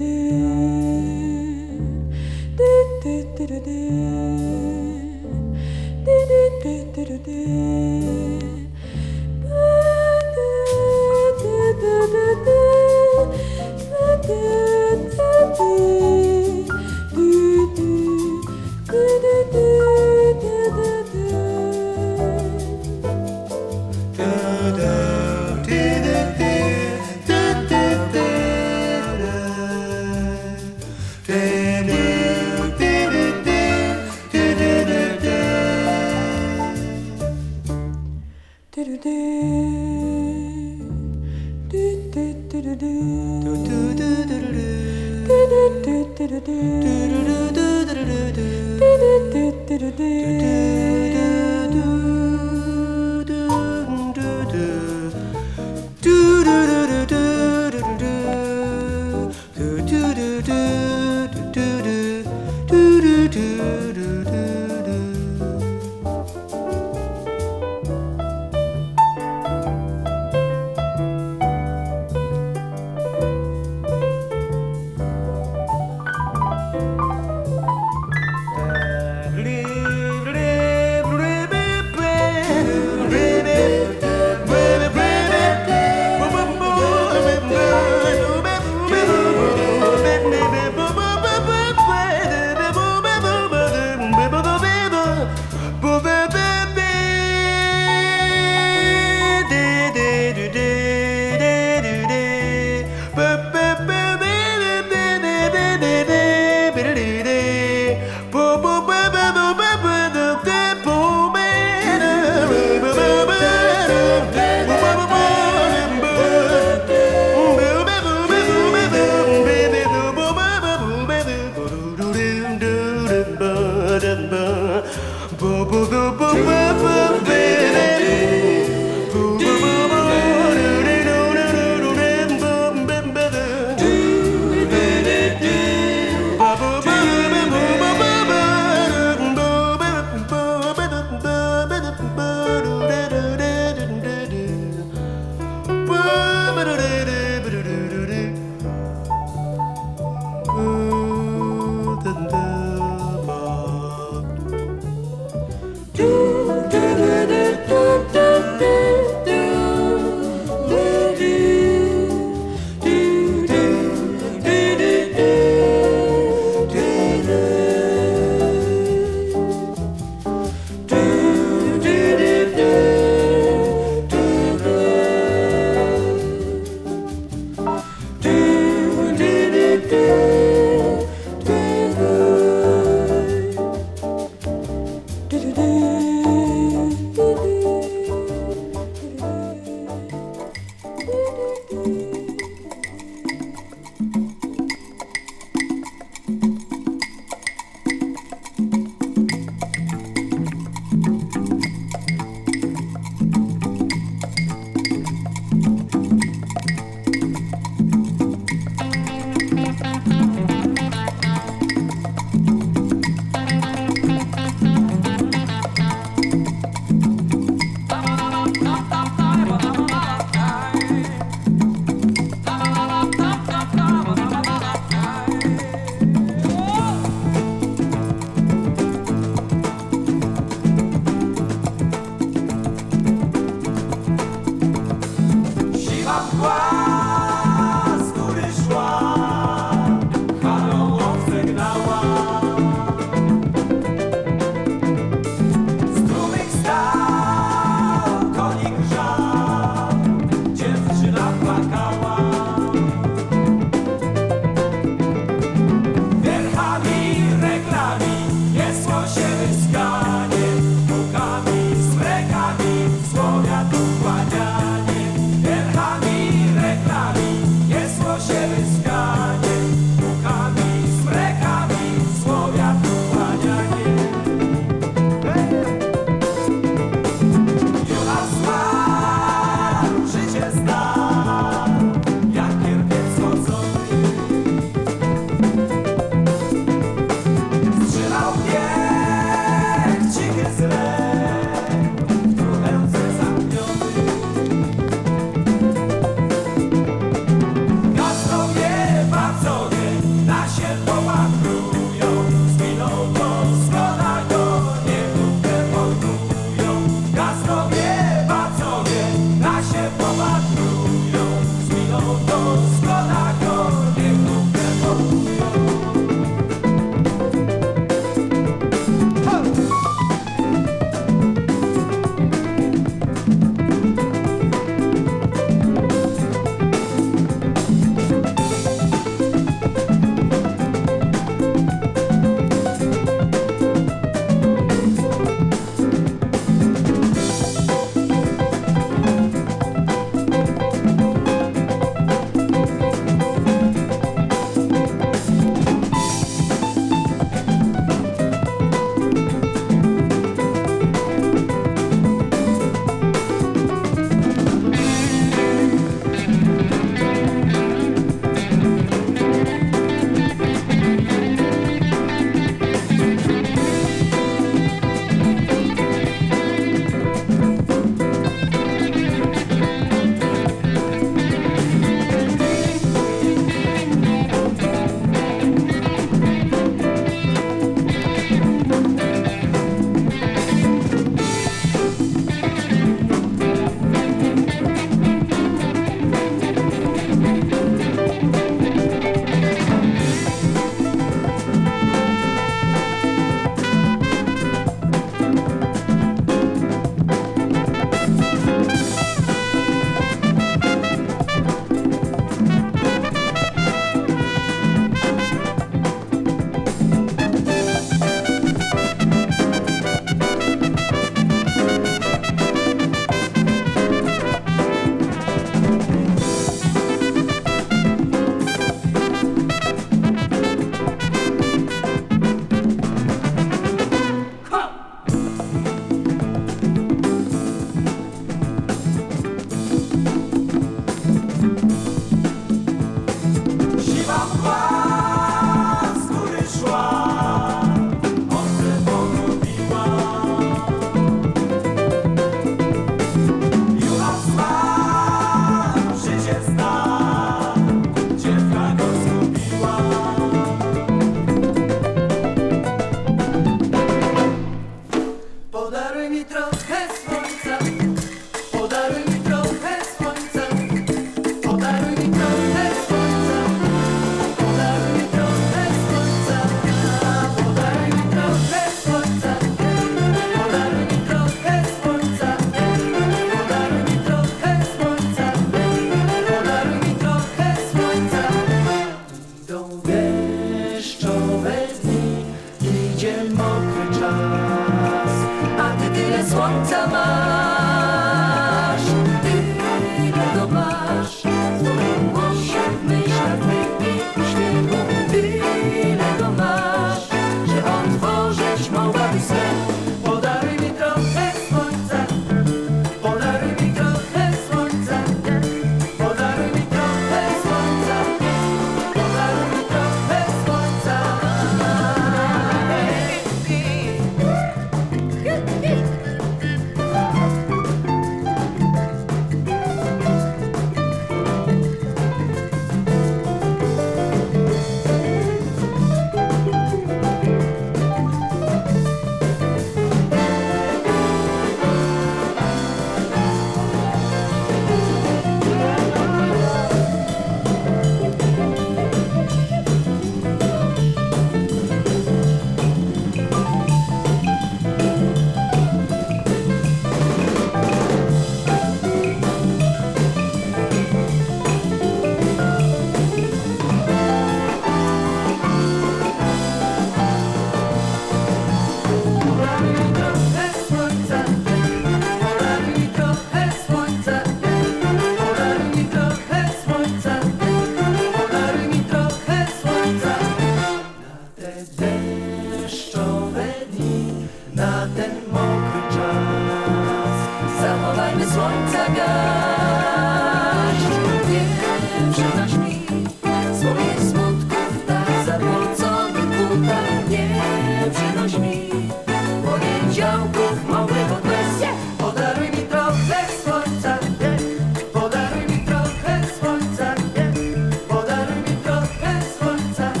do do do do do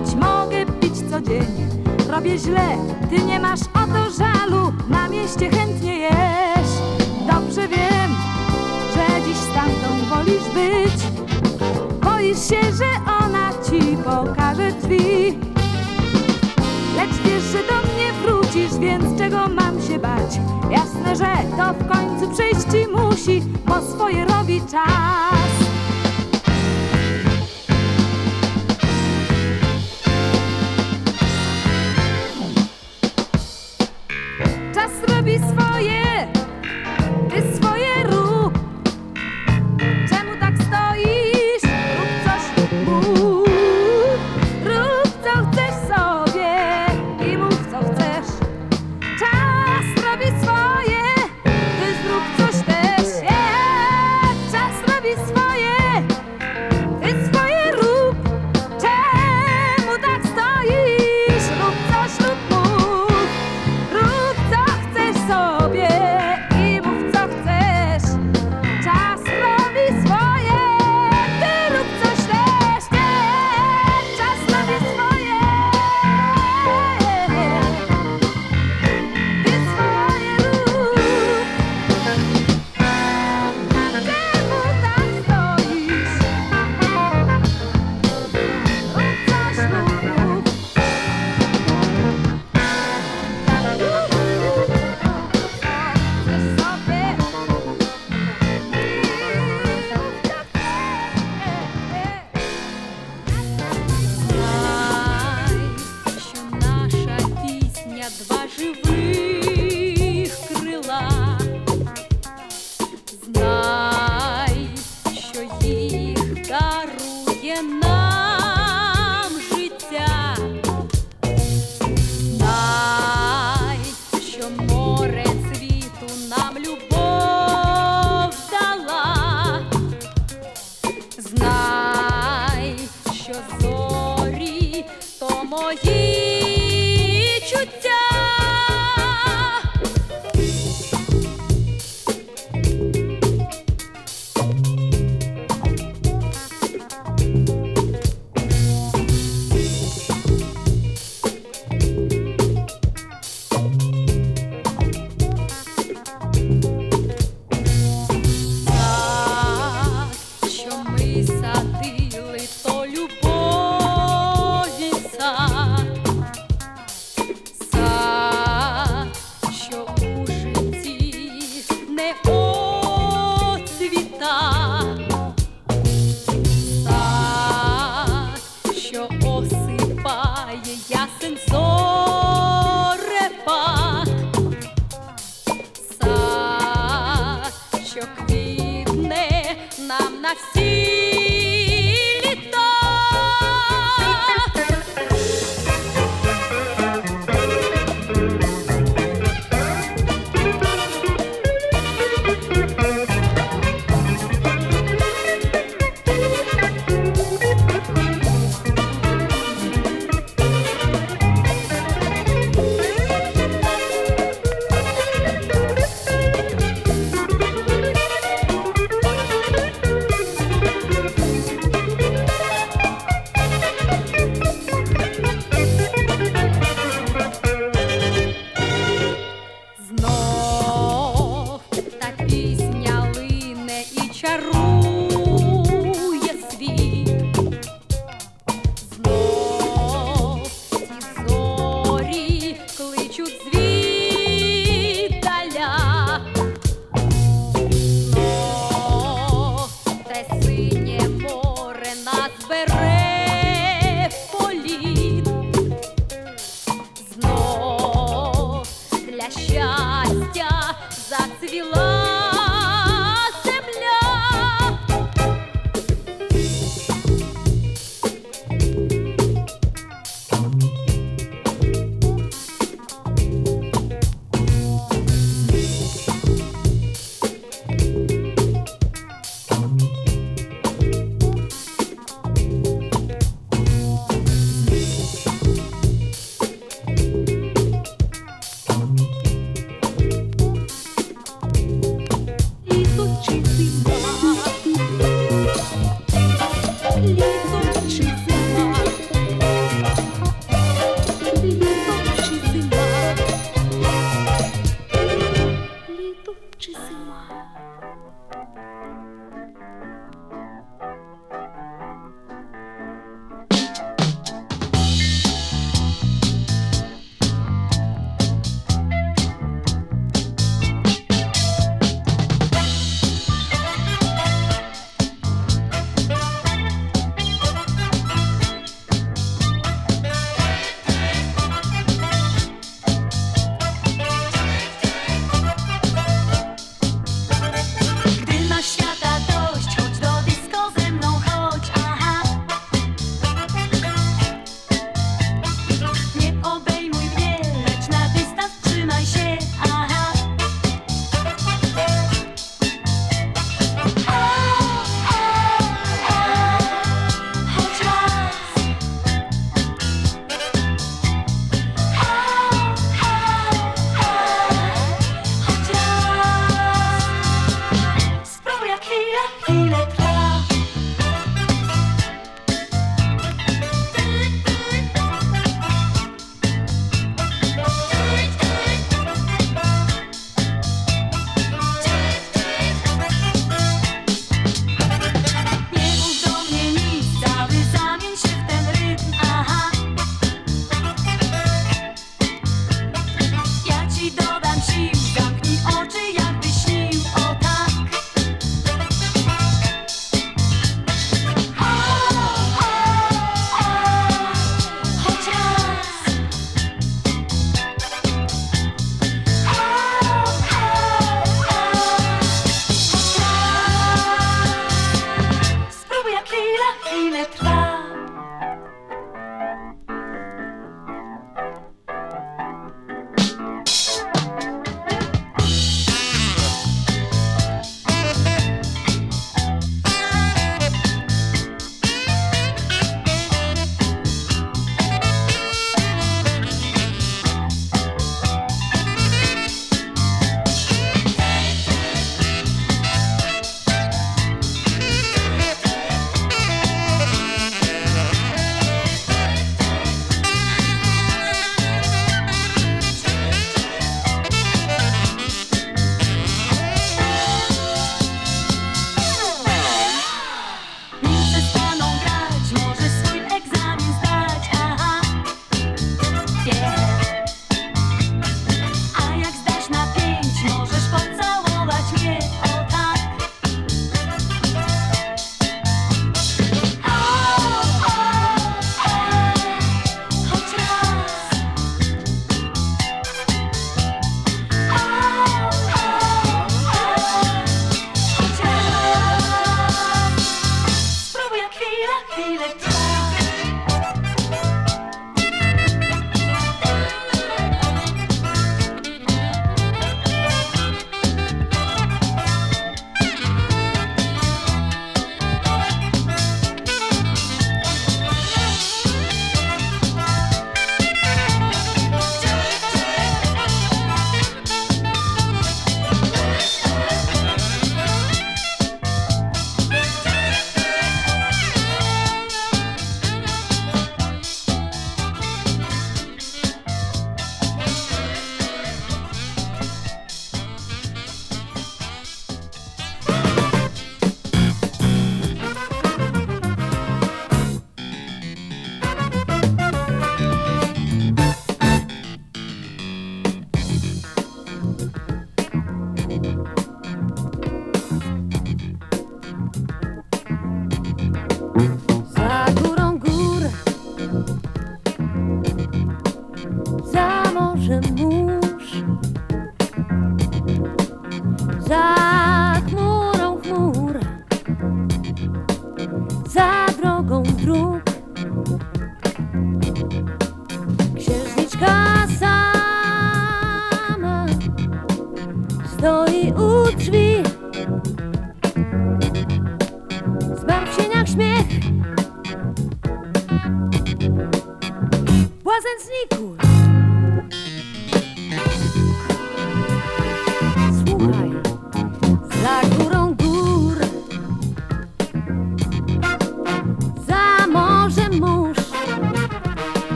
mogę pić codziennie. Robię źle, ty nie masz o to żalu Na mieście chętnie jesz. Dobrze wiem, że dziś stamtąd wolisz być. Boisz się, że ona ci pokaże drzwi. Lecz wiesz, że do mnie wrócisz, więc czego mam się bać? Jasne, że to w końcu przejść ci musi Bo swoje robi czas.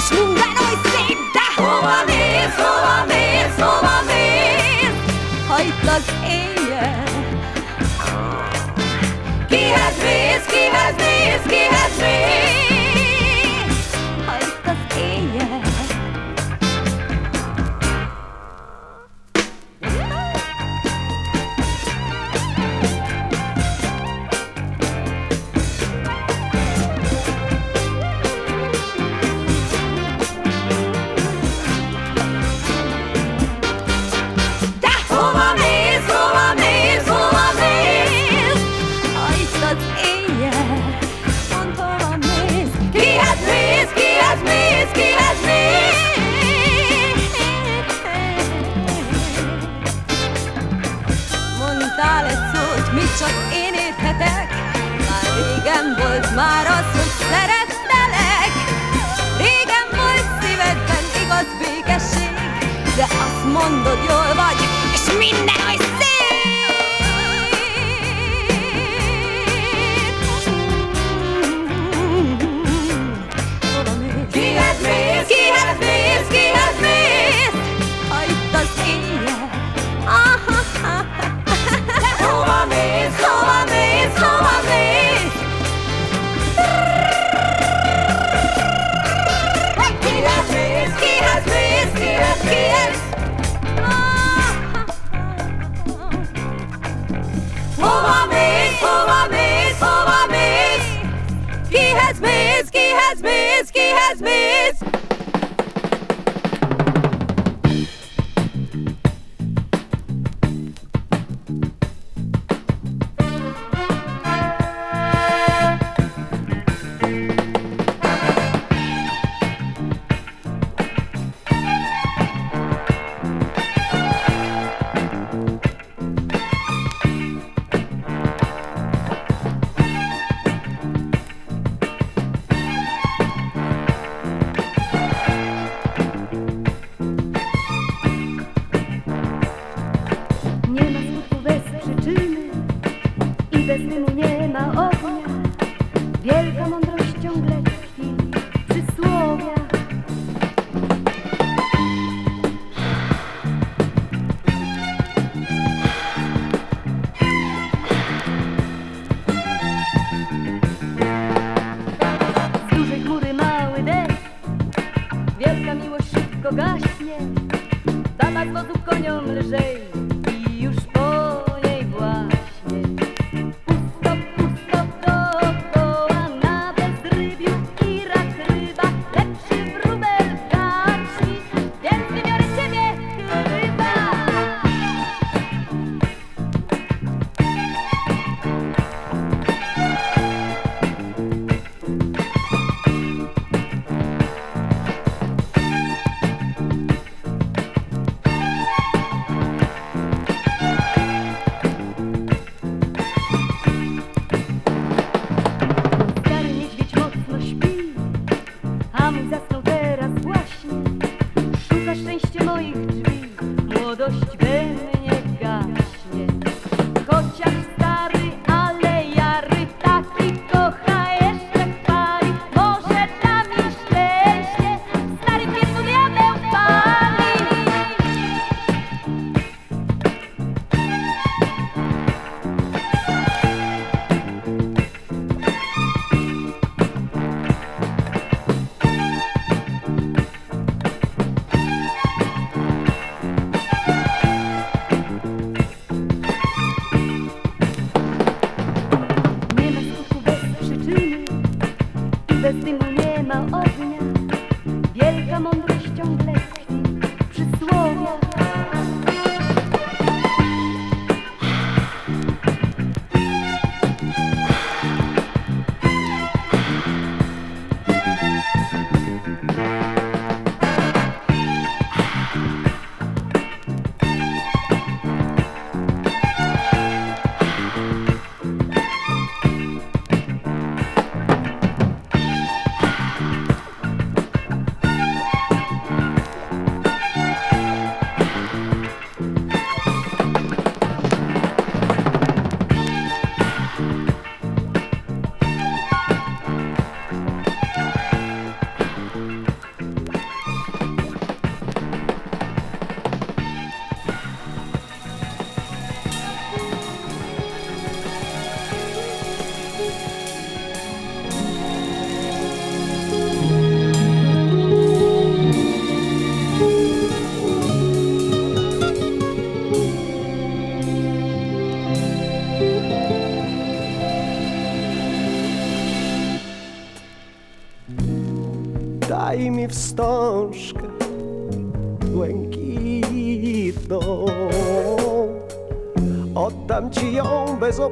és minden oly szép, de hova néz, hova néz, hova néz, ha itt az éjjel. Kihez mész, kihez mész? мороз Let's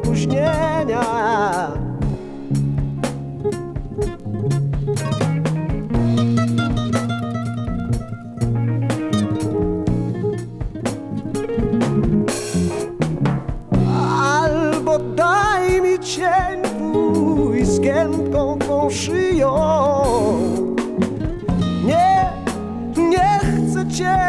opóźnienia. Albo daj mi cień twój z giętką tą szyją. Nie, nie chcę cię.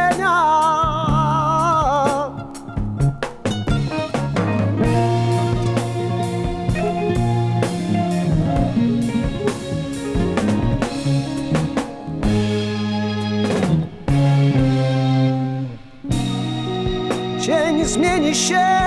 finish.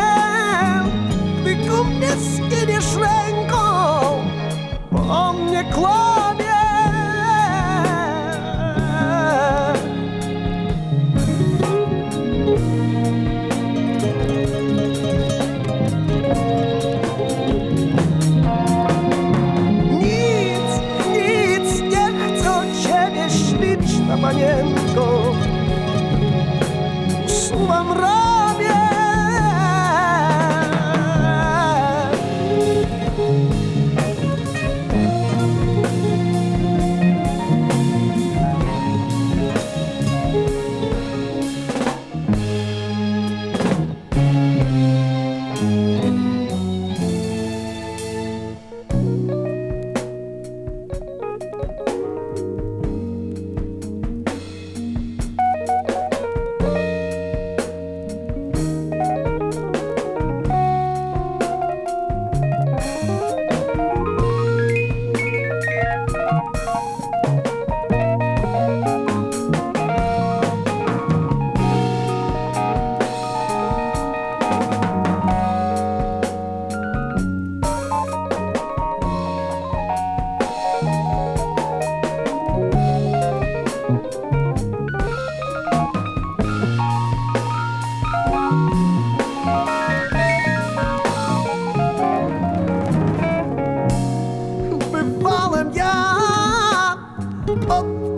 up.